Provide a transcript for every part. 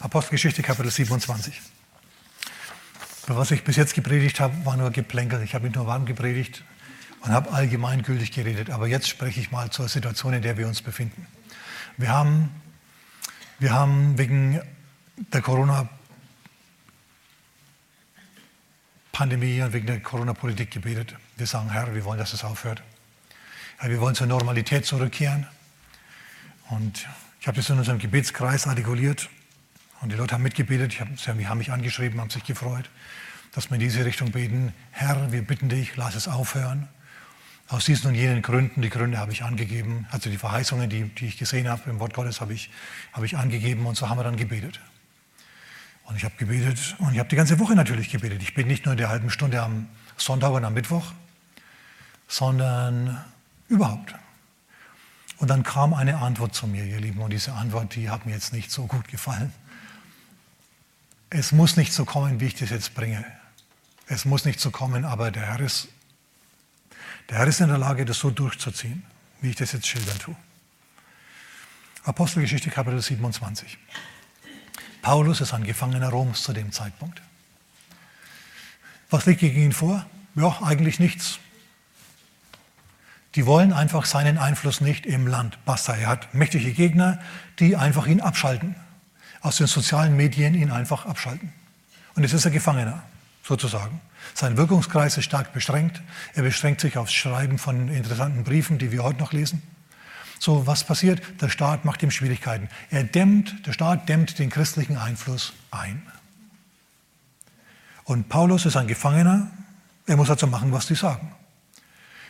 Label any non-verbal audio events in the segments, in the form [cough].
Apostelgeschichte Kapitel 27. Was ich bis jetzt gepredigt habe, war nur Geplänkel. Ich habe nicht nur warm gepredigt und habe allgemeingültig geredet. Aber jetzt spreche ich mal zur Situation, in der wir uns befinden. Wir haben, wir haben wegen der Corona-Pandemie und wegen der Corona-Politik gebetet. Wir sagen, Herr, wir wollen, dass es aufhört. Wir wollen zur Normalität zurückkehren. Und ich habe das in unserem Gebetskreis artikuliert. Und die Leute haben mitgebetet, hab, sie haben mich angeschrieben, haben sich gefreut, dass wir in diese Richtung beten. Herr, wir bitten dich, lass es aufhören. Aus diesen und jenen Gründen, die Gründe habe ich angegeben, also die Verheißungen, die, die ich gesehen habe im Wort Gottes, habe ich, habe ich angegeben und so haben wir dann gebetet. Und ich habe gebetet und ich habe die ganze Woche natürlich gebetet. Ich bete nicht nur in der halben Stunde am Sonntag und am Mittwoch, sondern überhaupt. Und dann kam eine Antwort zu mir, ihr Lieben, und diese Antwort, die hat mir jetzt nicht so gut gefallen. Es muss nicht so kommen, wie ich das jetzt bringe. Es muss nicht so kommen, aber der Herr ist, der Herr ist in der Lage, das so durchzuziehen, wie ich das jetzt schildern tue. Apostelgeschichte Kapitel 27. Paulus ist ein Gefangener Roms zu dem Zeitpunkt. Was liegt gegen ihn vor? Ja, eigentlich nichts. Die wollen einfach seinen Einfluss nicht im Land. Basta, er hat mächtige Gegner, die einfach ihn abschalten aus den sozialen Medien ihn einfach abschalten. Und jetzt ist er Gefangener, sozusagen. Sein Wirkungskreis ist stark beschränkt. Er beschränkt sich aufs Schreiben von interessanten Briefen, die wir heute noch lesen. So, was passiert? Der Staat macht ihm Schwierigkeiten. Er dämmt, der Staat dämmt den christlichen Einfluss ein. Und Paulus ist ein Gefangener. Er muss also machen, was die sagen.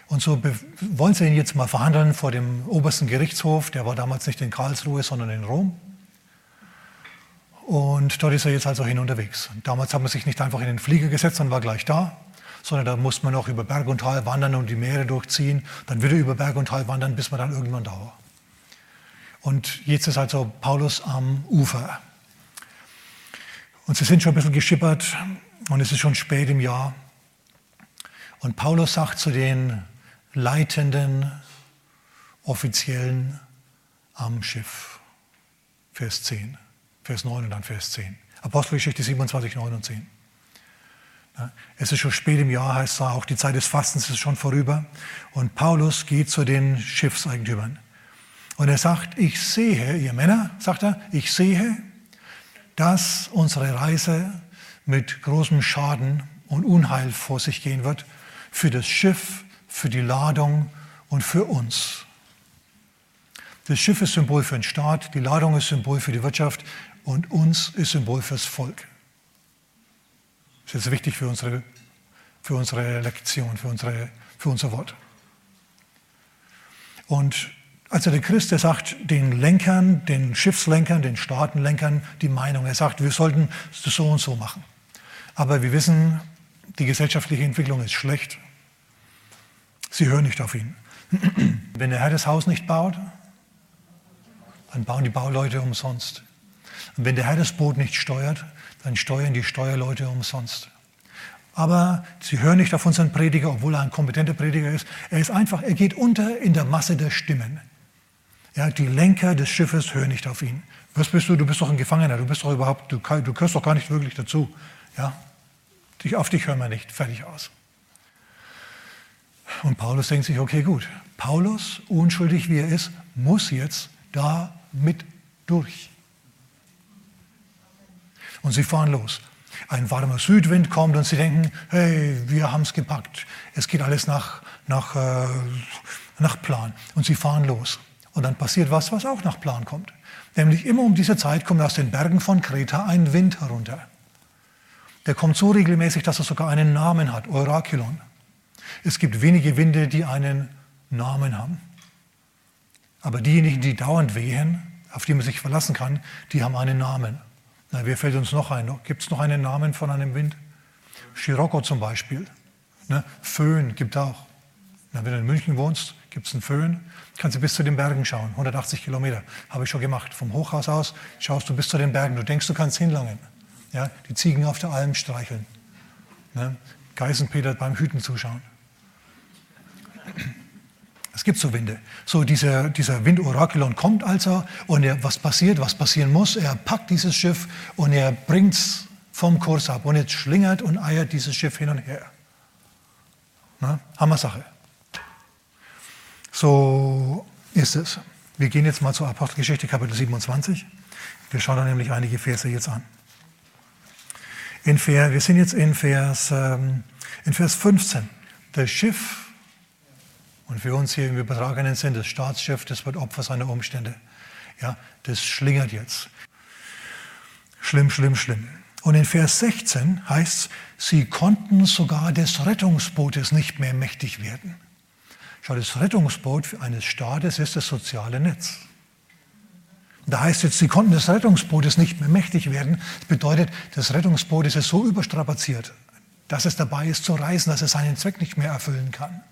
Und so wollen sie ihn jetzt mal verhandeln vor dem obersten Gerichtshof. Der war damals nicht in Karlsruhe, sondern in Rom. Und dort ist er jetzt also hin unterwegs. Damals hat man sich nicht einfach in den Flieger gesetzt und war gleich da, sondern da musste man auch über Berg und Tal wandern und die Meere durchziehen, dann wieder über Berg und Tal wandern, bis man dann irgendwann da war. Und jetzt ist also Paulus am Ufer. Und sie sind schon ein bisschen geschippert und es ist schon spät im Jahr. Und Paulus sagt zu den leitenden Offiziellen am Schiff, Vers 10, Vers 9 und dann Vers 10. Apostelgeschichte 27, 9 und 10. Es ist schon spät im Jahr, heißt es auch, die Zeit des Fastens ist schon vorüber. Und Paulus geht zu den Schiffseigentümern. Und er sagt, ich sehe, ihr Männer, sagt er, ich sehe, dass unsere Reise mit großem Schaden und Unheil vor sich gehen wird für das Schiff, für die Ladung und für uns. Das Schiff ist Symbol für den Staat, die Ladung ist Symbol für die Wirtschaft, und uns ist Symbol fürs Volk. Das ist jetzt wichtig für unsere, für unsere Lektion, für, unsere, für unser Wort. Und also der Christ, der sagt den Lenkern, den Schiffslenkern, den Staatenlenkern die Meinung. Er sagt, wir sollten das so und so machen. Aber wir wissen, die gesellschaftliche Entwicklung ist schlecht. Sie hören nicht auf ihn. Wenn der Herr das Haus nicht baut, dann bauen die Bauleute umsonst. Und wenn der Herr das Boot nicht steuert, dann steuern die Steuerleute umsonst. Aber sie hören nicht auf unseren Prediger, obwohl er ein kompetenter Prediger ist. Er ist einfach, er geht unter in der Masse der Stimmen. Ja, die Lenker des Schiffes hören nicht auf ihn. Was bist du? Du bist doch ein Gefangener. Du bist doch überhaupt, du, du gehörst doch gar nicht wirklich dazu. Ja, auf dich hören wir nicht. Fertig aus. Und Paulus denkt sich, okay, gut. Paulus, unschuldig wie er ist, muss jetzt da mit durch. Und sie fahren los. Ein warmer Südwind kommt und sie denken, hey, wir haben es gepackt. Es geht alles nach, nach, äh, nach Plan. Und sie fahren los. Und dann passiert was, was auch nach Plan kommt. Nämlich immer um diese Zeit kommt aus den Bergen von Kreta ein Wind herunter. Der kommt so regelmäßig, dass er sogar einen Namen hat, Eurakylon. Es gibt wenige Winde, die einen Namen haben. Aber diejenigen, die dauernd wehen, auf die man sich verlassen kann, die haben einen Namen. Na, wer fällt uns noch ein? Gibt es noch einen Namen von einem Wind? Scirocco zum Beispiel. Ne? Föhn gibt es auch. Na, wenn du in München wohnst, gibt es einen Föhn. Kannst du bis zu den Bergen schauen. 180 Kilometer. Habe ich schon gemacht. Vom Hochhaus aus schaust du bis zu den Bergen. Du denkst, du kannst hinlangen. Ja? Die Ziegen auf der Alm streicheln. Ne? Geißenpeter beim Hüten zuschauen. Es gibt so Winde. So dieser, dieser Wind Orakelon kommt also und er, was passiert, was passieren muss, er packt dieses Schiff und er bringt es vom Kurs ab und jetzt schlingert und eiert dieses Schiff hin und her. Na, Hammer Sache. So ist es. Wir gehen jetzt mal zur Apostelgeschichte Kapitel 27. Wir schauen da nämlich einige Verse jetzt an. In Vers, wir sind jetzt in Vers, ähm, in Vers 15. Das Schiff und für uns hier im übertragenen Sinn, das Staatsschiff, das wird Opfer seiner Umstände. Ja, das schlingert jetzt. Schlimm, schlimm, schlimm. Und in Vers 16 heißt es, sie konnten sogar des Rettungsbootes nicht mehr mächtig werden. Schau, das Rettungsboot eines Staates ist das soziale Netz. Da heißt jetzt, sie konnten des Rettungsbootes nicht mehr mächtig werden. Das bedeutet, das Rettungsboot ist so überstrapaziert, dass es dabei ist zu reisen, dass es seinen Zweck nicht mehr erfüllen kann.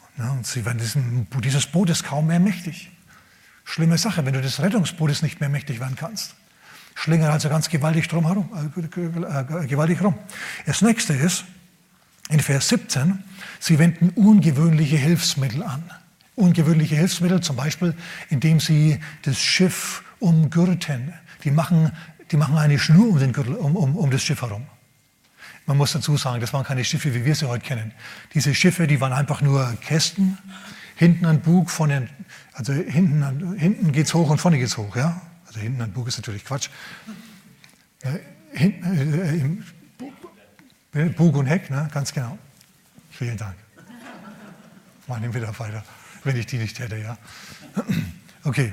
Ja, und sie werden diesem, dieses Boot ist kaum mehr mächtig. Schlimme Sache, wenn du des Rettungsbootes nicht mehr mächtig werden kannst. Schlingern also ganz gewaltig drum herum, äh, gewaltig rum. Das nächste ist, in Vers 17, sie wenden ungewöhnliche Hilfsmittel an. Ungewöhnliche Hilfsmittel, zum Beispiel, indem sie das Schiff umgürten. Die machen, die machen eine Schnur um, den Gürtel, um, um, um das Schiff herum. Man muss dazu sagen, das waren keine Schiffe, wie wir sie heute kennen. Diese Schiffe, die waren einfach nur Kästen, hinten ein Bug, vorne, also hinten, hinten geht es hoch und vorne geht es hoch. Ja? Also hinten ein Bug ist natürlich Quatsch. Ja, hinten, äh, Bug und Heck, ne? ganz genau. Vielen Dank. Machen wir wenn ich die nicht hätte. Ja? [clears throat] Okay,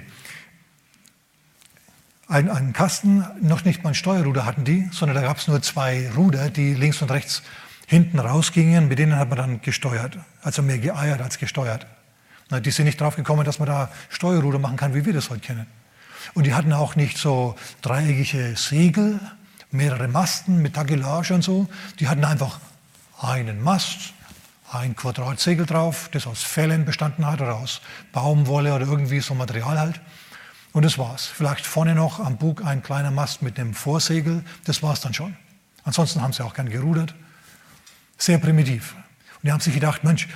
ein, einen Kasten, noch nicht mal ein Steuerruder hatten die, sondern da gab es nur zwei Ruder, die links und rechts hinten rausgingen. Mit denen hat man dann gesteuert, also mehr geeiert als gesteuert. Na, die sind nicht drauf gekommen, dass man da Steuerruder machen kann, wie wir das heute kennen. Und die hatten auch nicht so dreieckige Segel, mehrere Masten mit Tagelage und so. Die hatten einfach einen Mast, ein Quadratsegel drauf, das aus Fellen bestanden hat oder aus Baumwolle oder irgendwie so Material halt. Und das war's. Vielleicht vorne noch am Bug ein kleiner Mast mit einem Vorsegel. Das war's dann schon. Ansonsten haben sie auch gern gerudert. Sehr primitiv. Und die haben sich gedacht, Mensch,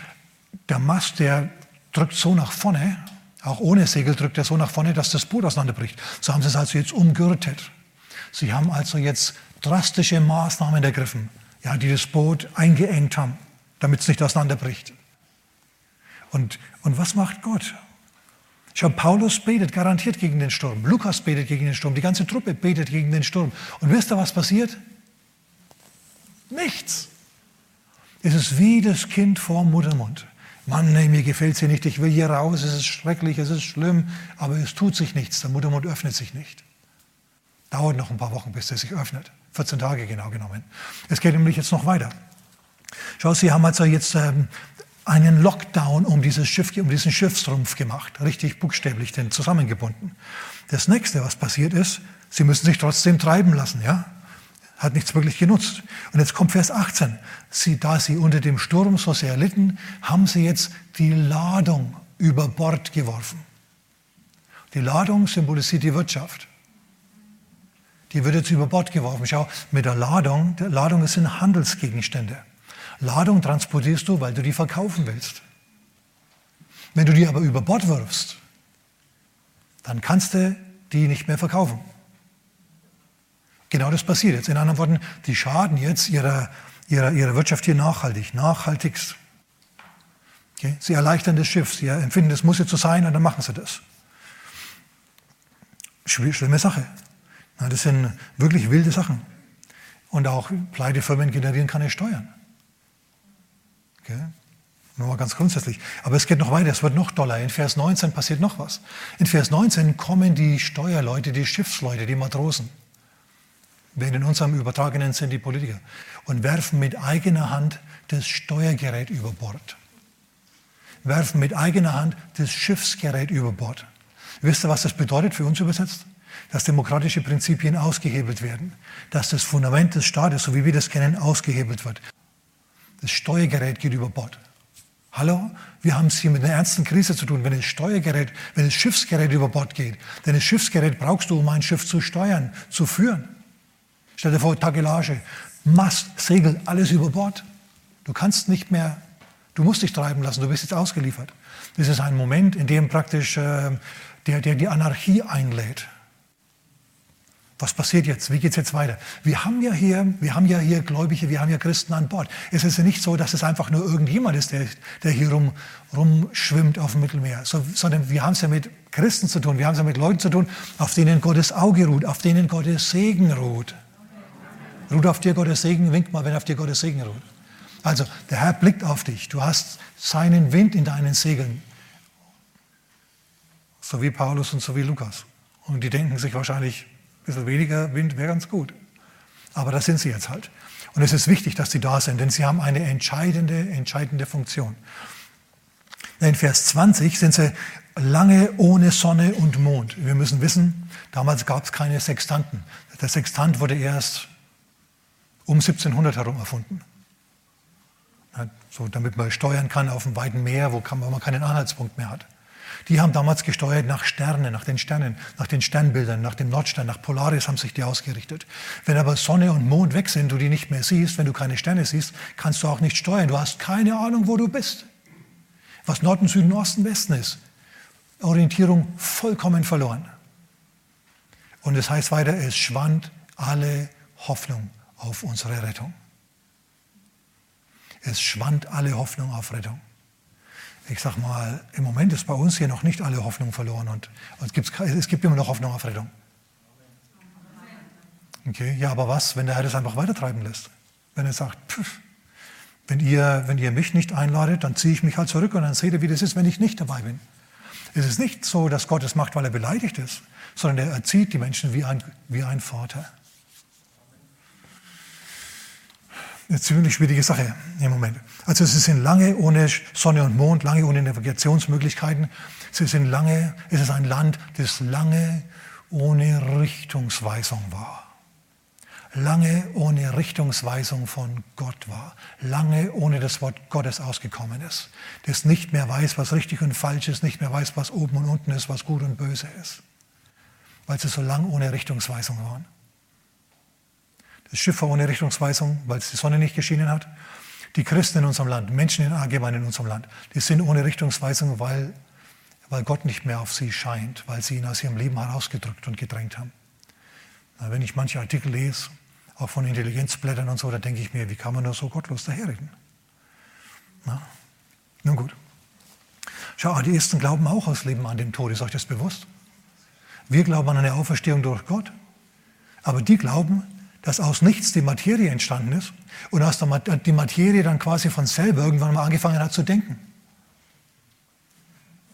der Mast, der drückt so nach vorne, auch ohne Segel drückt er so nach vorne, dass das Boot auseinanderbricht. So haben sie es also jetzt umgürtet. Sie haben also jetzt drastische Maßnahmen ergriffen, ja, die das Boot eingeengt haben, damit es nicht auseinanderbricht. Und, und was macht Gott? Schau, Paulus betet garantiert gegen den Sturm. Lukas betet gegen den Sturm. Die ganze Truppe betet gegen den Sturm. Und wisst ihr, was passiert? Nichts. Es ist wie das Kind vor Muttermund. Mann, nee, mir gefällt es hier nicht, ich will hier raus, es ist schrecklich, es ist schlimm, aber es tut sich nichts, der Muttermund öffnet sich nicht. Dauert noch ein paar Wochen, bis er sich öffnet. 14 Tage genau genommen. Es geht nämlich jetzt noch weiter. Schau, Sie haben also jetzt ähm, einen Lockdown um, dieses Schiff, um diesen Schiffsrumpf gemacht, richtig buchstäblich den zusammengebunden. Das nächste, was passiert ist, sie müssen sich trotzdem treiben lassen, ja? Hat nichts wirklich genutzt. Und jetzt kommt Vers 18. Sie, da sie unter dem Sturm so sehr litten, haben sie jetzt die Ladung über Bord geworfen. Die Ladung symbolisiert die Wirtschaft. Die wird jetzt über Bord geworfen. Schau, mit der Ladung, die Ladung sind Handelsgegenstände. Ladung transportierst du, weil du die verkaufen willst. Wenn du die aber über Bord wirfst, dann kannst du die nicht mehr verkaufen. Genau das passiert jetzt. In anderen Worten, die schaden jetzt ihrer, ihrer, ihrer Wirtschaft hier nachhaltig, nachhaltigst. Okay? Sie erleichtern das Schiff, sie empfinden, das muss jetzt so sein und dann machen sie das. Schlimme Sache. Das sind wirklich wilde Sachen. Und auch Pleitefirmen generieren keine Steuern. Okay? Nur mal ganz grundsätzlich. Aber es geht noch weiter, es wird noch doller. In Vers 19 passiert noch was. In Vers 19 kommen die Steuerleute, die Schiffsleute, die Matrosen, während in unserem übertragenen sind die Politiker, und werfen mit eigener Hand das Steuergerät über Bord. Werfen mit eigener Hand das Schiffsgerät über Bord. Wisst ihr, was das bedeutet für uns übersetzt? Dass demokratische Prinzipien ausgehebelt werden. Dass das Fundament des Staates, so wie wir das kennen, ausgehebelt wird. Das Steuergerät geht über Bord. Hallo? Wir haben es hier mit einer ernsten Krise zu tun, wenn das Steuergerät, wenn das Schiffsgerät über Bord geht. Denn das Schiffsgerät brauchst du, um ein Schiff zu steuern, zu führen. Stell dir vor, Tagelage, Mast, Segel, alles über Bord. Du kannst nicht mehr Du musst dich treiben lassen, du bist jetzt ausgeliefert. Das ist ein Moment, in dem praktisch äh, der, der die Anarchie einlädt. Was passiert jetzt? Wie geht es jetzt weiter? Wir haben, ja hier, wir haben ja hier Gläubige, wir haben ja Christen an Bord. Es ist ja nicht so, dass es einfach nur irgendjemand ist, der, der hier rum, rumschwimmt auf dem Mittelmeer, so, sondern wir haben es ja mit Christen zu tun, wir haben es ja mit Leuten zu tun, auf denen Gottes Auge ruht, auf denen Gottes Segen ruht. Ruht auf dir Gottes Segen, wink mal, wenn auf dir Gottes Segen ruht. Also, der Herr blickt auf dich, du hast seinen Wind in deinen Segeln. So wie Paulus und so wie Lukas. Und die denken sich wahrscheinlich, bisschen weniger Wind wäre ganz gut. Aber das sind sie jetzt halt. Und es ist wichtig, dass sie da sind, denn sie haben eine entscheidende, entscheidende Funktion. In Vers 20 sind sie lange ohne Sonne und Mond. Wir müssen wissen, damals gab es keine Sextanten. Der Sextant wurde erst um 1700 herum erfunden. So, damit man steuern kann auf dem weiten Meer, wo man keinen Anhaltspunkt mehr hat. Die haben damals gesteuert nach Sternen, nach den Sternen, nach den Sternbildern, nach dem Nordstern, nach Polaris haben sich die ausgerichtet. Wenn aber Sonne und Mond weg sind, du die nicht mehr siehst, wenn du keine Sterne siehst, kannst du auch nicht steuern. Du hast keine Ahnung, wo du bist. Was Norden, Süden, Osten, Westen ist. Orientierung vollkommen verloren. Und es heißt weiter, es schwand alle Hoffnung auf unsere Rettung. Es schwand alle Hoffnung auf Rettung ich sag mal, im Moment ist bei uns hier noch nicht alle Hoffnung verloren und, und es gibt immer noch Hoffnung auf Rettung. Okay, ja, aber was, wenn der Herr das einfach weitertreiben lässt? Wenn er sagt, pff, wenn ihr, wenn ihr mich nicht einladet, dann ziehe ich mich halt zurück und dann seht ihr, wie das ist, wenn ich nicht dabei bin. Es ist nicht so, dass Gott es macht, weil er beleidigt ist, sondern er erzieht die Menschen wie ein, wie ein Vater. Eine ziemlich schwierige Sache im Moment. Also sie sind lange ohne Sonne und Mond, lange ohne Navigationsmöglichkeiten. Sie sind lange, es ist ein Land, das lange ohne Richtungsweisung war. Lange ohne Richtungsweisung von Gott war. Lange ohne das Wort Gottes ausgekommen ist. Das nicht mehr weiß, was richtig und falsch ist, nicht mehr weiß, was oben und unten ist, was gut und böse ist. Weil sie so lange ohne Richtungsweisung waren. Das Schiff war ohne Richtungsweisung, weil es die Sonne nicht geschienen hat. Die Christen in unserem Land, Menschen in allgemein in unserem Land, die sind ohne Richtungsweisung, weil, weil Gott nicht mehr auf sie scheint, weil sie ihn aus ihrem Leben herausgedrückt und gedrängt haben. Wenn ich manche Artikel lese, auch von Intelligenzblättern und so, da denke ich mir, wie kann man nur so gottlos daherreden? Na? Nun gut. Schau, die Ersten glauben auch aus Leben an den Tod. Ist euch das bewusst? Wir glauben an eine Auferstehung durch Gott. Aber die glauben, dass aus nichts die Materie entstanden ist und aus der, die Materie dann quasi von selber irgendwann mal angefangen hat zu denken.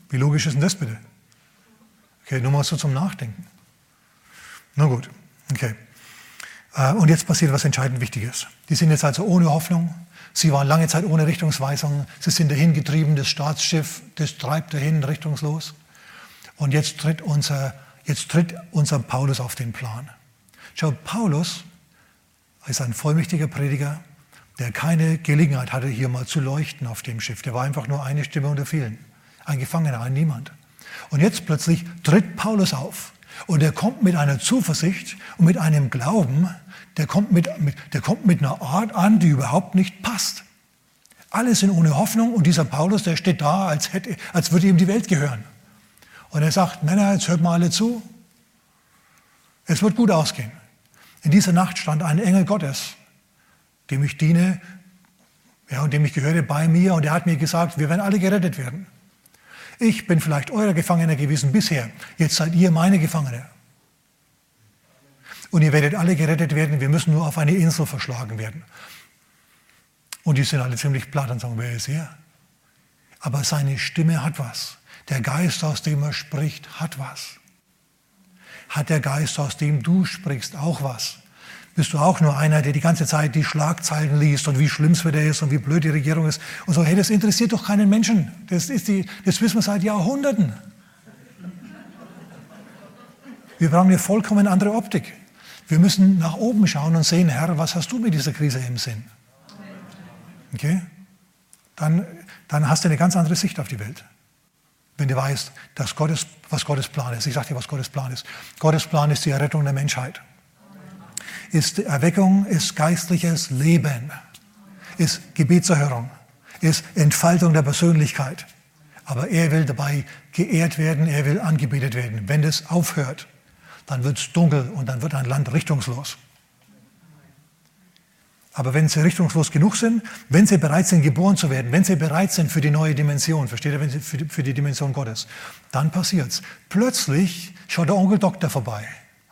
Wie logisch ist denn das bitte? Okay, nur mal so zum Nachdenken. Na gut, okay. Äh, und jetzt passiert was entscheidend Wichtiges. Die sind jetzt also ohne Hoffnung. Sie waren lange Zeit ohne Richtungsweisung. Sie sind dahin getrieben, das Staatsschiff, das treibt dahin richtungslos. Und jetzt tritt unser, jetzt tritt unser Paulus auf den Plan. Schau, Paulus ist ein vollmächtiger Prediger, der keine Gelegenheit hatte, hier mal zu leuchten auf dem Schiff. Der war einfach nur eine Stimme unter vielen. Ein Gefangener, ein Niemand. Und jetzt plötzlich tritt Paulus auf. Und er kommt mit einer Zuversicht und mit einem Glauben, der kommt mit, mit, der kommt mit einer Art an, die überhaupt nicht passt. Alle sind ohne Hoffnung und dieser Paulus, der steht da, als, hätte, als würde ihm die Welt gehören. Und er sagt, Männer, jetzt hört mal alle zu. Es wird gut ausgehen. In dieser Nacht stand ein Engel Gottes, dem ich diene ja, und dem ich gehöre bei mir und er hat mir gesagt, wir werden alle gerettet werden. Ich bin vielleicht euer Gefangener gewesen bisher, jetzt seid ihr meine Gefangene. Und ihr werdet alle gerettet werden, wir müssen nur auf eine Insel verschlagen werden. Und die sind alle ziemlich platt und sagen, wer ist er? Aber seine Stimme hat was. Der Geist, aus dem er spricht, hat was hat der Geist, aus dem du sprichst, auch was. Bist du auch nur einer, der die ganze Zeit die Schlagzeilen liest und wie schlimm es wieder ist und wie blöd die Regierung ist und so, hey, das interessiert doch keinen Menschen. Das, ist die, das wissen wir seit Jahrhunderten. Wir brauchen eine vollkommen andere Optik. Wir müssen nach oben schauen und sehen, Herr, was hast du mit dieser Krise im Sinn? Okay? Dann, dann hast du eine ganz andere Sicht auf die Welt wenn du weißt, dass Gottes, was Gottes Plan ist. Ich sage dir, was Gottes Plan ist. Gottes Plan ist die Errettung der Menschheit. Ist Erweckung, ist geistliches Leben, ist Gebetserhörung, ist Entfaltung der Persönlichkeit. Aber er will dabei geehrt werden, er will angebetet werden. Wenn das aufhört, dann wird es dunkel und dann wird ein Land richtungslos. Aber wenn sie richtungslos genug sind, wenn sie bereit sind, geboren zu werden, wenn sie bereit sind für die neue Dimension, versteht ihr, wenn sie für die, für die Dimension Gottes, dann passiert's. Plötzlich schaut der Onkel Doktor vorbei,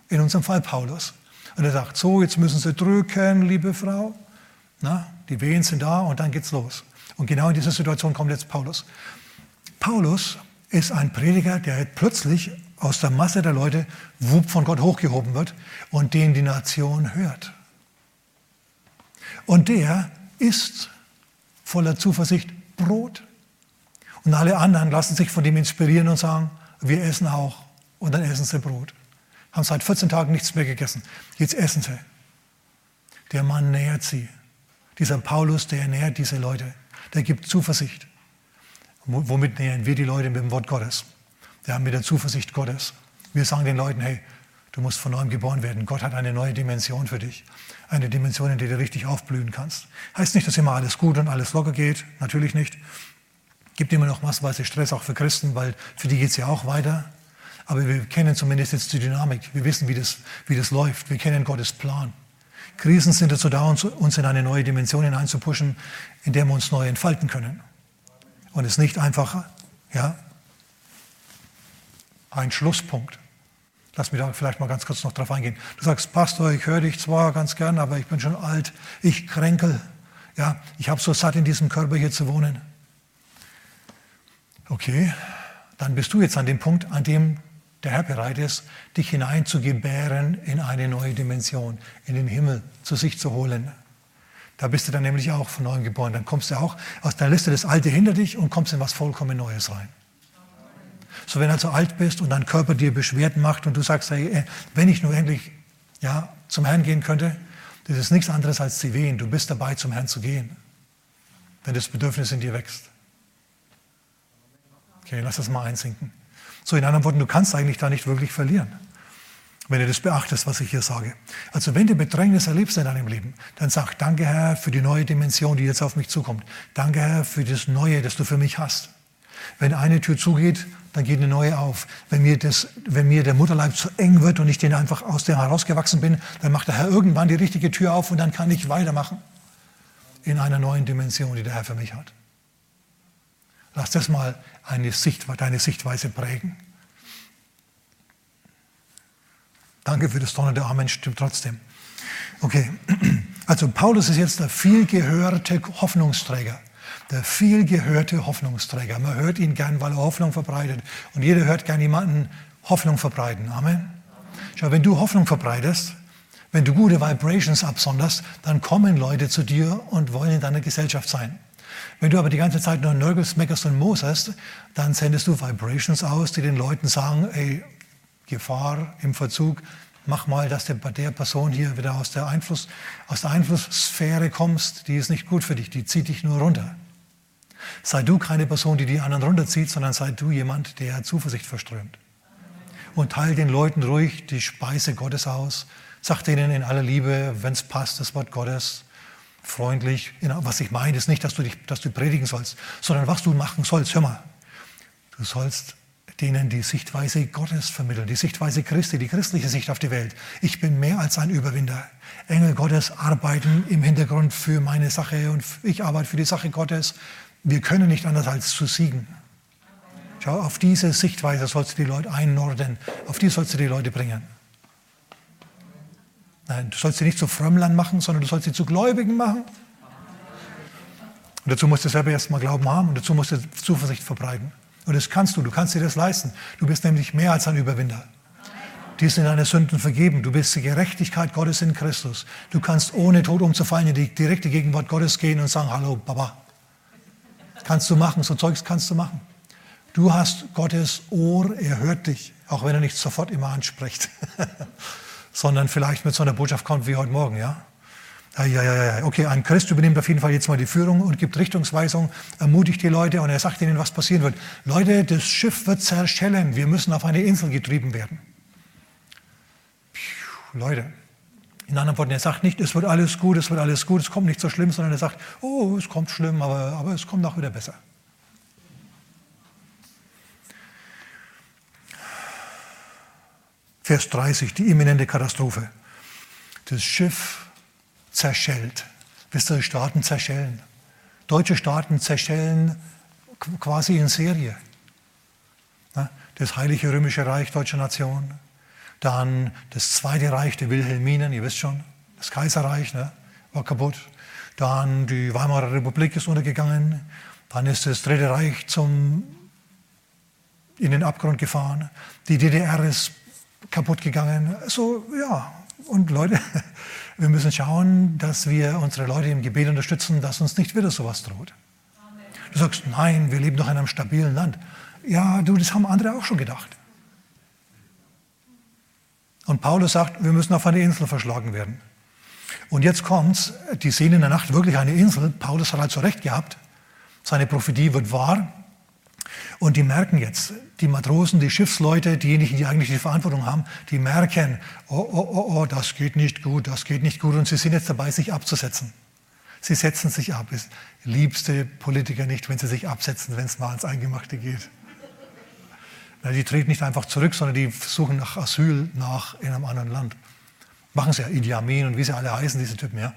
in unserem Fall Paulus, und er sagt, so, jetzt müssen Sie drücken, liebe Frau. Na, die Wehen sind da und dann geht's los. Und genau in diese Situation kommt jetzt Paulus. Paulus ist ein Prediger, der plötzlich aus der Masse der Leute wupp von Gott hochgehoben wird und den die Nation hört. Und der isst voller Zuversicht Brot. Und alle anderen lassen sich von dem inspirieren und sagen, wir essen auch. Und dann essen sie Brot. Haben seit 14 Tagen nichts mehr gegessen. Jetzt essen sie. Der Mann nährt sie. Dieser Paulus, der nährt diese Leute. Der gibt Zuversicht. Womit nähern wir die Leute mit dem Wort Gottes? Wir haben mit der Zuversicht Gottes. Wir sagen den Leuten, hey, du musst von neuem geboren werden. Gott hat eine neue Dimension für dich. Eine Dimension, in der du richtig aufblühen kannst. Heißt nicht, dass immer alles gut und alles locker geht. Natürlich nicht. Gibt immer noch massenweise Stress, auch für Christen, weil für die geht es ja auch weiter. Aber wir kennen zumindest jetzt die Dynamik. Wir wissen, wie das, wie das läuft. Wir kennen Gottes Plan. Krisen sind dazu da, uns in eine neue Dimension hineinzupuschen, in der wir uns neu entfalten können. Und es nicht einfach ja, ein Schlusspunkt. Lass mich da vielleicht mal ganz kurz noch drauf eingehen. Du sagst, Pastor, ich höre dich zwar ganz gern, aber ich bin schon alt, ich kränkel. Ja, ich habe so satt, in diesem Körper hier zu wohnen. Okay, dann bist du jetzt an dem Punkt, an dem der Herr bereit ist, dich hineinzugebären in eine neue Dimension, in den Himmel zu sich zu holen. Da bist du dann nämlich auch von neuem geboren. Dann kommst du auch aus der Liste des Alte hinter dich und kommst in was vollkommen Neues rein. So, wenn du also alt bist und dein Körper dir Beschwerden macht und du sagst, hey, äh, wenn ich nur endlich ja, zum Herrn gehen könnte, das ist nichts anderes als die Wehen. Du bist dabei, zum Herrn zu gehen, wenn das Bedürfnis in dir wächst. Okay, lass das mal einsinken. So, in anderen Worten, du kannst eigentlich da nicht wirklich verlieren, wenn du das beachtest, was ich hier sage. Also, wenn du Bedrängnis erlebst in deinem Leben, dann sag Danke, Herr, für die neue Dimension, die jetzt auf mich zukommt. Danke, Herr, für das Neue, das du für mich hast. Wenn eine Tür zugeht, dann geht eine neue auf. Wenn mir, das, wenn mir der Mutterleib zu eng wird und ich den einfach aus dem herausgewachsen bin, dann macht der Herr irgendwann die richtige Tür auf und dann kann ich weitermachen in einer neuen Dimension, die der Herr für mich hat. Lass das mal eine Sicht, deine Sichtweise prägen. Danke für das Donner der Amen, stimmt trotzdem. Okay, [clears throat] also Paulus ist jetzt der vielgehörte Hoffnungsträger der vielgehörte Hoffnungsträger. Man hört ihn gern, weil er Hoffnung verbreitet. Und jeder hört gern jemanden Hoffnung verbreiten. Amen. Schau, wenn du Hoffnung verbreitest, wenn du gute Vibrations absonderst, dann kommen Leute zu dir und wollen in deiner Gesellschaft sein. Wenn du aber die ganze Zeit nur nörgelst, meckerst und moserst, dann sendest du Vibrations aus, die den Leuten sagen, ey, Gefahr im Verzug, mach mal, dass du bei der Person hier wieder aus der, Einfluss, aus der Einflusssphäre kommst, die ist nicht gut für dich, die zieht dich nur runter. Sei du keine Person, die die anderen runterzieht, sondern sei du jemand, der Zuversicht verströmt. Und teile den Leuten ruhig die Speise Gottes aus. Sag denen in aller Liebe, wenn es passt, das Wort Gottes, freundlich. Was ich meine, ist nicht, dass du, dich, dass du predigen sollst, sondern was du machen sollst. Hör mal, du sollst denen die Sichtweise Gottes vermitteln, die Sichtweise Christi, die christliche Sicht auf die Welt. Ich bin mehr als ein Überwinder. Engel Gottes arbeiten im Hintergrund für meine Sache und ich arbeite für die Sache Gottes. Wir können nicht anders als zu siegen. Schau, auf diese Sichtweise sollst du die Leute einnorden, auf die sollst du die Leute bringen. Nein, du sollst sie nicht zu Frömmlern machen, sondern du sollst sie zu Gläubigen machen. Und dazu musst du selber erstmal Glauben haben und dazu musst du Zuversicht verbreiten. Und das kannst du, du kannst dir das leisten. Du bist nämlich mehr als ein Überwinder. Die sind deine Sünden vergeben. Du bist die Gerechtigkeit Gottes in Christus. Du kannst ohne Tod umzufallen in die direkte Gegenwart Gottes gehen und sagen, hallo, Baba. Kannst du machen, so Zeugs kannst du machen. Du hast Gottes Ohr, er hört dich, auch wenn er nicht sofort immer anspricht, [laughs] sondern vielleicht mit so einer Botschaft kommt wie heute Morgen, ja? Ja, ja, ja, okay, ein Christ übernimmt auf jeden Fall jetzt mal die Führung und gibt Richtungsweisung, ermutigt die Leute und er sagt ihnen, was passieren wird. Leute, das Schiff wird zerschellen, wir müssen auf eine Insel getrieben werden. Puh, Leute, In anderen Worten, er sagt nicht, es wird alles gut, es wird alles gut, es kommt nicht so schlimm, sondern er sagt, oh, es kommt schlimm, aber, aber es kommt auch wieder besser. Vers 30, die imminente Katastrophe. Das Schiff zerschellt. Wisst ihr, Staaten zerschellen. Deutsche Staaten zerschellen quasi in Serie. Das Heilige Römische Reich deutscher Nation, dann das Zweite Reich der Wilhelminen, ihr wisst schon, das Kaiserreich ne, war kaputt. Dann die Weimarer Republik ist untergegangen. Dann ist das Dritte Reich zum, in den Abgrund gefahren. Die DDR ist kaputt gegangen. So, ja. Und Leute, [laughs] wir müssen schauen, dass wir unsere Leute im Gebet unterstützen, dass uns nicht wieder sowas droht. Du sagst, nein, wir leben doch in einem stabilen Land. Ja, du, das haben andere auch schon gedacht. Und Paulus sagt, wir müssen auf eine Insel verschlagen werden. Und jetzt kommt's, die sehen in der Nacht wirklich eine Insel. Paulus hat also recht gehabt. Seine Prophetie wird wahr. Und die merken jetzt, die Matrosen, die Schiffsleute, diejenigen, die eigentlich die Verantwortung haben, die merken, oh, oh, oh, oh, das geht nicht gut, das geht nicht gut. Und sie sind jetzt dabei, sich abzusetzen. Sie setzen sich ab. Liebste Politiker nicht, wenn sie sich absetzen, wenn es mal ans Eingemachte geht. Die treten nicht einfach zurück, sondern die suchen nach Asyl nach in einem anderen Land. Machen sie ja Idi Amin und wie sie alle heißen, diese Typen, ja.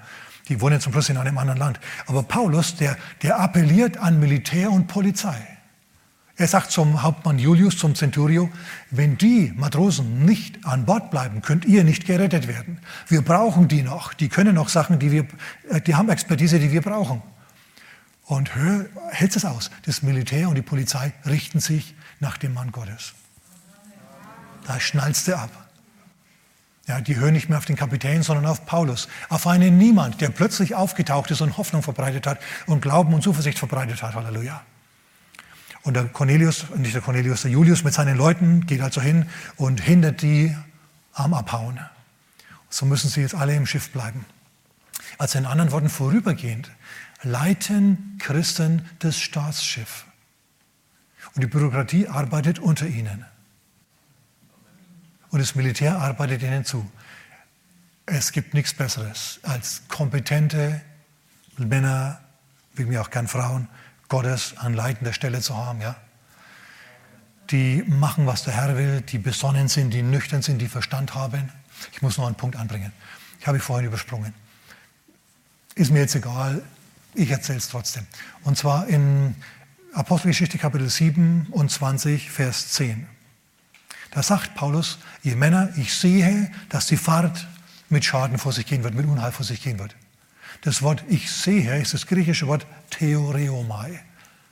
Die wohnen zum Schluss in einem anderen Land. Aber Paulus, der, der appelliert an Militär und Polizei. Er sagt zum Hauptmann Julius, zum Centurio, wenn die Matrosen nicht an Bord bleiben, könnt ihr nicht gerettet werden. Wir brauchen die noch. Die können noch Sachen, die wir, äh, die haben Expertise, die wir brauchen. Und hält es aus. Das Militär und die Polizei richten sich nach dem Mann Gottes. Da schnallst du ab. Ja, die hören nicht mehr auf den Kapitän, sondern auf Paulus. Auf einen Niemand, der plötzlich aufgetaucht ist und Hoffnung verbreitet hat und Glauben und Zuversicht verbreitet hat. Halleluja. Und der Cornelius, nicht der Cornelius, der Julius mit seinen Leuten geht also hin und hindert die am Abhauen. So müssen sie jetzt alle im Schiff bleiben. Also in anderen Worten, vorübergehend leiten Christen das Staatsschiff. Und die Bürokratie arbeitet unter ihnen. Und das Militär arbeitet ihnen zu. Es gibt nichts Besseres als kompetente Männer, wie mir auch gern Frauen, Gottes an leitender Stelle zu haben, ja. Die machen, was der Herr will, die besonnen sind, die nüchtern sind, die Verstand haben. Ich muss noch einen Punkt anbringen. Ich habe ich vorhin übersprungen. Ist mir jetzt egal, ich erzähle es trotzdem. Und zwar in Apostelgeschichte Kapitel 27, Vers 10. Da sagt Paulus, ihr Männer, ich sehe, dass die Fahrt mit Schaden vor sich gehen wird, mit Unheil vor sich gehen wird. Das Wort ich sehe ist das griechische Wort Theoreomai.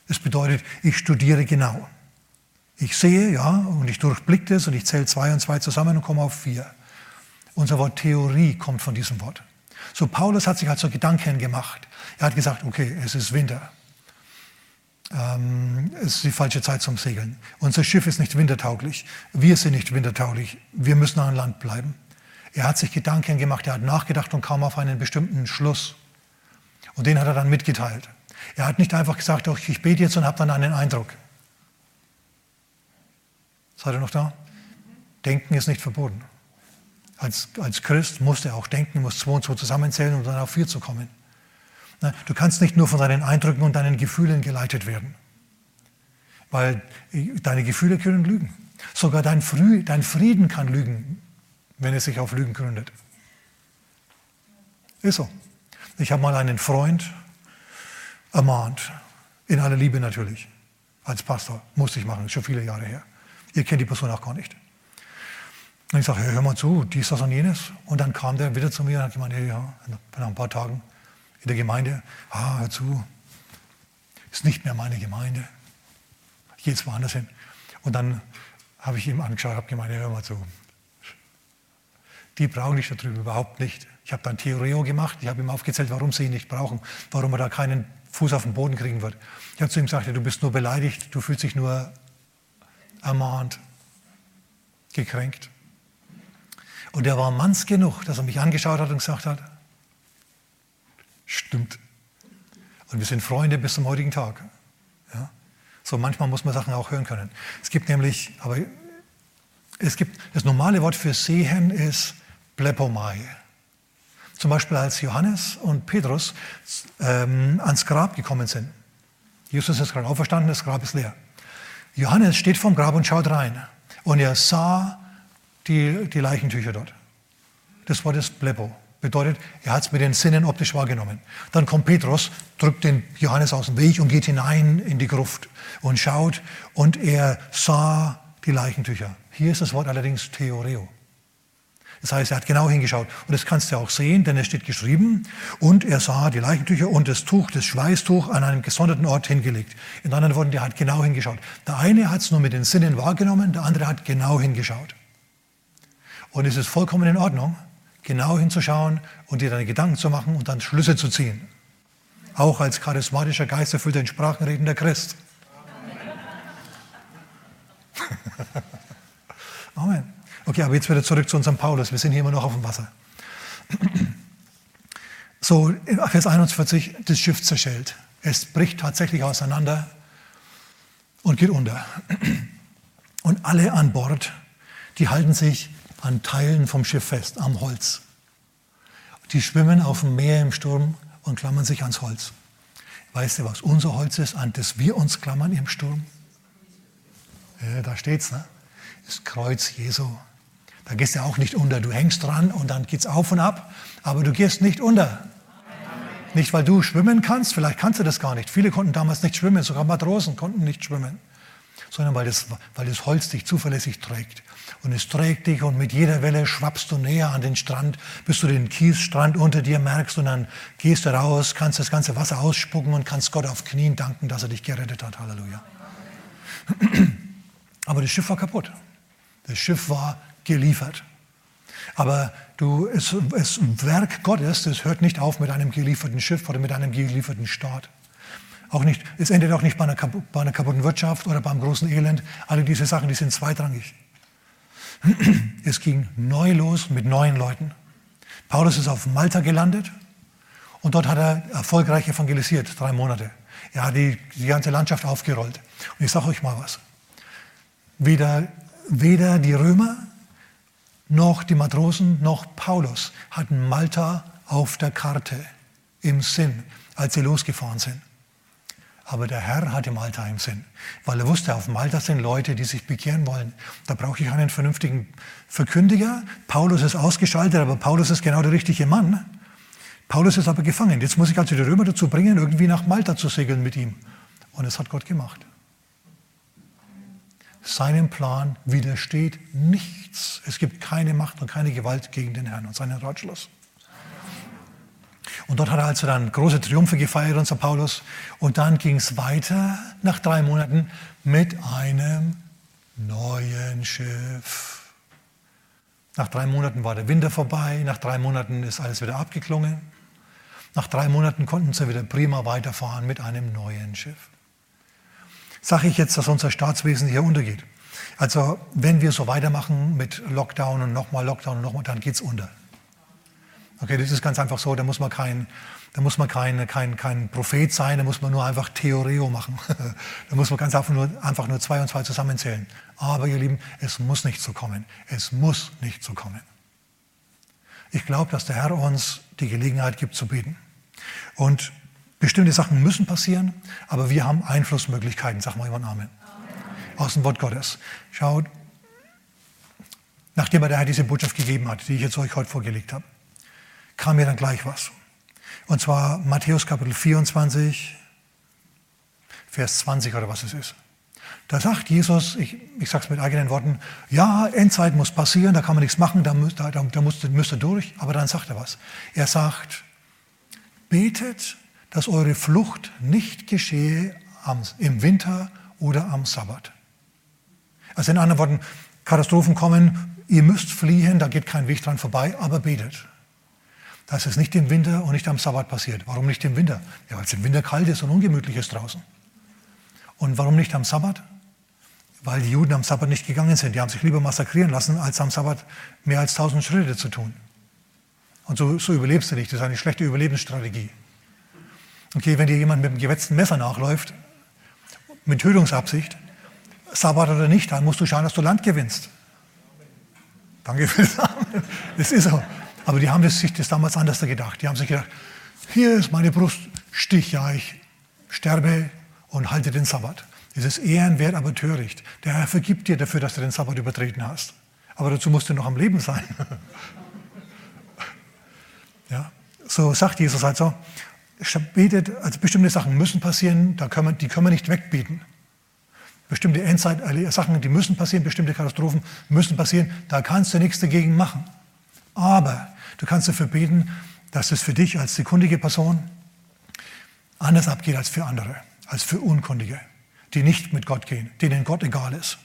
Das bedeutet, ich studiere genau. Ich sehe, ja, und ich durchblicke das und ich zähle zwei und zwei zusammen und komme auf vier. Unser Wort Theorie kommt von diesem Wort. So, Paulus hat sich also Gedanken gemacht. Er hat gesagt, okay, es ist Winter. Ähm, es ist die falsche Zeit zum Segeln. Unser Schiff ist nicht wintertauglich. Wir sind nicht wintertauglich. Wir müssen an Land bleiben. Er hat sich Gedanken gemacht, er hat nachgedacht und kam auf einen bestimmten Schluss. Und den hat er dann mitgeteilt. Er hat nicht einfach gesagt, doch, ich bete jetzt und habe dann einen Eindruck. Seid ihr noch da? Denken ist nicht verboten. Als, als Christ musst du auch denken, musst zwei und zwei zusammenzählen, um dann auf vier zu kommen. Du kannst nicht nur von deinen Eindrücken und deinen Gefühlen geleitet werden. Weil deine Gefühle können lügen. Sogar dein, Früh, dein Frieden kann lügen wenn es sich auf Lügen gründet. Ist so. Ich habe mal einen Freund ermahnt, in aller Liebe natürlich, als Pastor, musste ich machen, schon viele Jahre her. Ihr kennt die Person auch gar nicht. Und ich sage, hör mal zu, dies, das und jenes. Und dann kam der wieder zu mir und hat gemeint, ja, nach ein paar Tagen in der Gemeinde, ah, hör zu, ist nicht mehr meine Gemeinde. Ich gehe jetzt woanders hin. Und dann habe ich ihm angeschaut, habe gemeint, hör mal zu, die brauchen dich da drüben überhaupt nicht. Ich habe dann Theoreo gemacht, ich habe ihm aufgezählt, warum sie ihn nicht brauchen, warum er da keinen Fuß auf den Boden kriegen wird. Ich habe zu ihm gesagt, du bist nur beleidigt, du fühlst dich nur ermahnt, gekränkt. Und er war manns genug, dass er mich angeschaut hat und gesagt hat, stimmt. Und wir sind Freunde bis zum heutigen Tag. Ja? So manchmal muss man Sachen auch hören können. Es gibt nämlich, aber es gibt, das normale Wort für sehen ist Plepomai. Zum Beispiel als Johannes und Petrus ähm, ans Grab gekommen sind. Jesus ist gerade auferstanden, das Grab ist leer. Johannes steht vorm Grab und schaut rein. Und er sah die, die Leichentücher dort. Das war das Blepo. Bedeutet, er hat es mit den Sinnen optisch wahrgenommen. Dann kommt Petrus, drückt den Johannes aus dem Weg und geht hinein in die Gruft und schaut und er sah die Leichentücher. Hier ist das Wort allerdings Theoreo. Das heißt, er hat genau hingeschaut. Und das kannst du auch sehen, denn es steht geschrieben, und er sah die Leichentücher und das Tuch, das Schweißtuch an einem gesonderten Ort hingelegt. In anderen Worten, der hat genau hingeschaut. Der eine hat es nur mit den Sinnen wahrgenommen, der andere hat genau hingeschaut. Und es ist vollkommen in Ordnung, genau hinzuschauen und dir deine Gedanken zu machen und dann Schlüsse zu ziehen. Auch als charismatischer, geisterfüllter, in Sprachen redender Christ. [laughs] Amen. Okay, aber jetzt wieder zurück zu unserem Paulus. Wir sind hier immer noch auf dem Wasser. [clears throat] So, Vers 41, das Schiff zerschellt. Es bricht tatsächlich auseinander und geht unter. [clears throat] Und alle an Bord, die halten sich an Teilen vom Schiff fest, am Holz. Die schwimmen auf dem Meer im Sturm und klammern sich ans Holz. Weißt du, was unser Holz ist, an das wir uns klammern im Sturm? Ja, da steht's, ne? Das Kreuz Jesu. Da gehst du auch nicht unter. Du hängst dran und dann geht's auf und ab, aber du gehst nicht unter. Nicht, weil du schwimmen kannst, vielleicht kannst du das gar nicht. Viele konnten damals nicht schwimmen, sogar Matrosen konnten nicht schwimmen, sondern weil das, weil das Holz dich zuverlässig trägt. Und es trägt dich und mit jeder Welle schwappst du näher an den Strand, bis du den Kiesstrand unter dir merkst und dann gehst du raus, kannst das ganze Wasser ausspucken und kannst Gott auf Knien danken, dass er dich gerettet hat. Halleluja. [clears throat] Aber das Schiff war kaputt. Das Schiff war geliefert. Aber du, es ist Werk Gottes, das hört nicht auf mit einem gelieferten Schiff oder mit einem gelieferten Staat. Auch nicht, es endet auch nicht bei einer, bei einer kaputten Wirtschaft oder beim großen Elend. Alle diese Sachen, die sind zweitrangig. [clears throat] Es ging neu los mit neuen Leuten. Paulus ist auf Malta gelandet und dort hat er erfolgreich evangelisiert, drei Monate. Er hat die, die ganze Landschaft aufgerollt. Und ich sage euch mal was. Weder, weder die Römer noch die Matrosen noch Paulus hatten Malta auf der Karte im Sinn, als sie losgefahren sind. Aber der Herr hatte Malta im Sinn, weil er wusste, auf Malta sind Leute, die sich bekehren wollen. Da brauche ich einen vernünftigen Verkündiger. Paulus ist ausgeschaltet, aber Paulus ist genau der richtige Mann. Paulus ist aber gefangen. Jetzt muss ich also die Römer dazu bringen, irgendwie nach Malta zu segeln mit ihm. Und es hat Gott gemacht. Seinem Plan widersteht nichts. Es gibt keine Macht und keine Gewalt gegen den Herrn und seinen Ratschluss. Und dort hat er also dann große Triumphe gefeiert, unser Paulus. Und dann ging es weiter nach drei Monaten mit einem neuen Schiff. Nach drei Monaten war der Winter vorbei, nach drei Monaten ist alles wieder abgeklungen. Nach drei Monaten konnten sie wieder prima weiterfahren mit einem neuen Schiff. Sage ich jetzt, dass unser Staatswesen hier untergeht? Also wenn wir so weitermachen mit Lockdown und nochmal Lockdown und nochmal, dann geht es unter. Okay, das ist ganz einfach so, da muss man kein, da muss man kein, kein, kein Prophet sein, da muss man nur einfach Theoreo machen. [laughs] da muss man ganz einfach nur, einfach nur zwei und zwei zusammenzählen. Aber ihr Lieben, es muss nicht so kommen. Es muss nicht so kommen. Ich glaube, dass der Herr uns die Gelegenheit gibt zu beten. Und bestimmte Sachen müssen passieren, aber wir haben Einflussmöglichkeiten, sag mal jemand Amen. Aus dem Wort Gottes. Schaut, nachdem er der Herr diese Botschaft gegeben hat, die ich jetzt euch heute vorgelegt habe kam mir dann gleich was. Und zwar Matthäus Kapitel 24, Vers 20 oder was es ist. Da sagt Jesus, ich, ich sage es mit eigenen Worten, ja, Endzeit muss passieren, da kann man nichts machen, da, da, da müsst, müsst ihr durch, aber dann sagt er was. Er sagt, betet, dass eure Flucht nicht geschehe am, im Winter oder am Sabbat. Also in anderen Worten, Katastrophen kommen, ihr müsst fliehen, da geht kein Weg dran vorbei, aber betet dass es nicht im Winter und nicht am Sabbat passiert. Warum nicht im Winter? Ja, weil es im Winter kalt ist und ungemütlich ist draußen. Und warum nicht am Sabbat? Weil die Juden am Sabbat nicht gegangen sind. Die haben sich lieber massakrieren lassen, als am Sabbat mehr als tausend Schritte zu tun. Und so, so überlebst du nicht. Das ist eine schlechte Überlebensstrategie. Okay, wenn dir jemand mit einem gewetzten Messer nachläuft, mit Tötungsabsicht, Sabbat oder nicht, dann musst du schauen, dass du Land gewinnst. Danke für das Amen. Das ist so. Aber die haben sich das damals anders gedacht. Die haben sich gedacht, hier ist meine Brust, stich, ja, ich sterbe und halte den Sabbat. Das ist ehrenwert, aber töricht. Der Herr vergibt dir dafür, dass du den Sabbat übertreten hast. Aber dazu musst du noch am Leben sein. [laughs] ja, so sagt Jesus also, betet, also bestimmte Sachen müssen passieren, da können wir, die können wir nicht wegbeten. Bestimmte Endzeit-Sachen, die müssen passieren, bestimmte Katastrophen müssen passieren, da kannst du nichts dagegen machen. Aber du kannst dafür beten, dass es für dich als sekundige Person anders abgeht als für andere, als für Unkundige, die nicht mit Gott gehen, denen Gott egal ist.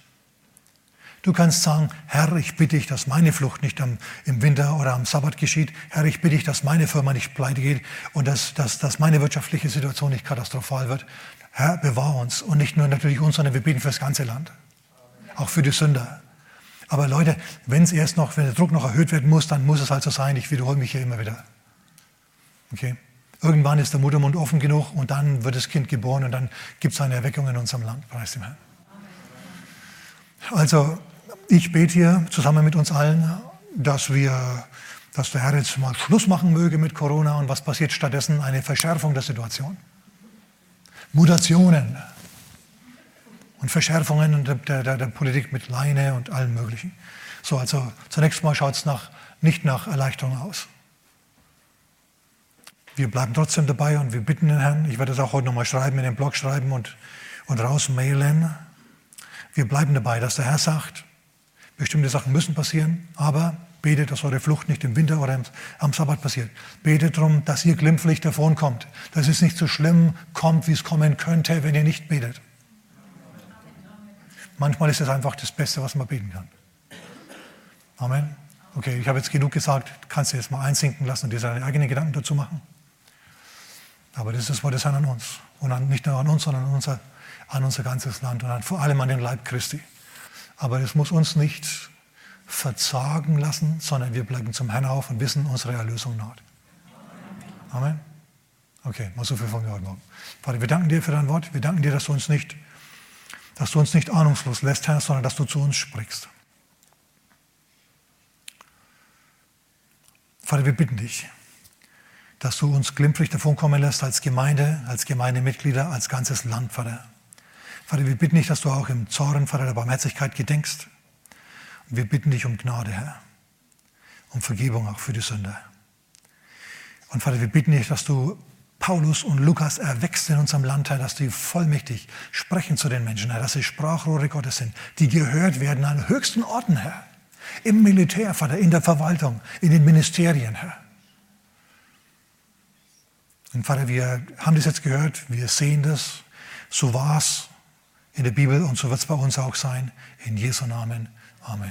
Du kannst sagen, Herr, ich bitte dich, dass meine Flucht nicht am, im Winter oder am Sabbat geschieht. Herr, ich bitte dich, dass meine Firma nicht pleite geht und dass, dass, dass meine wirtschaftliche Situation nicht katastrophal wird. Herr, bewahr uns. Und nicht nur natürlich uns, sondern wir beten für das ganze Land. Auch für die Sünder. Aber Leute, wenn es erst noch, wenn der Druck noch erhöht werden muss, dann muss es halt so sein. Ich wiederhole mich hier immer wieder. Okay? Irgendwann ist der Muttermund offen genug und dann wird das Kind geboren und dann gibt es eine Erweckung in unserem Land. Preis dem Herrn. Also, ich bete hier zusammen mit uns allen, dass wir, dass der Herr jetzt mal Schluss machen möge mit Corona und was passiert stattdessen? Eine Verschärfung der Situation. Mutationen und Verschärfungen der, der, der Politik mit Leine und allem Möglichen. So, also zunächst mal schaut es nach, nicht nach Erleichterung aus. Wir bleiben trotzdem dabei und wir bitten den Herrn, ich werde es auch heute nochmal schreiben, in den Blog schreiben und, und rausmailen. Wir bleiben dabei, dass der Herr sagt, Bestimmte Sachen müssen passieren, aber betet, dass eure Flucht nicht im Winter oder am Sabbat passiert. Betet darum, dass ihr glimpflich davon kommt. Dass es nicht so schlimm kommt, wie es kommen könnte, wenn ihr nicht betet. Manchmal ist es einfach das Beste, was man beten kann. Amen. Okay, ich habe jetzt genug gesagt. Kannst du jetzt mal einsinken lassen und dir deine eigenen Gedanken dazu machen. Aber das ist das Wort des Herrn an uns. Und an, nicht nur an uns, sondern an unser, an unser ganzes Land und an, vor allem an den Leib Christi. Aber es muss uns nicht verzagen lassen, sondern wir bleiben zum Herrn auf und wissen, unsere Erlösung naht. Amen. Okay, mal so viel von mir heute Morgen. Vater, wir danken dir für dein Wort. Wir danken dir, dass du uns nicht, dass du uns nicht ahnungslos lässt, Herr, sondern dass du zu uns sprichst. Vater, wir bitten dich, dass du uns glimpflich davon kommen lässt als Gemeinde, als Gemeindemitglieder, als ganzes Land, Vater. Vater, wir bitten dich, dass du auch im Zorn, Vater, der Barmherzigkeit gedenkst. Und wir bitten dich um Gnade, Herr. Um Vergebung auch für die Sünder. Und Vater, wir bitten dich, dass du Paulus und Lukas erwächst in unserem Land, Herr, dass die vollmächtig sprechen zu den Menschen, Herr, dass sie Sprachrohre Gottes sind, die gehört werden an höchsten Orten, Herr. Im Militär, Vater, in der Verwaltung, in den Ministerien, Herr. Und Vater, wir haben das jetzt gehört, wir sehen das, so war's in der Bibel und so wird es bei uns auch sein. In Jesu Namen. Amen.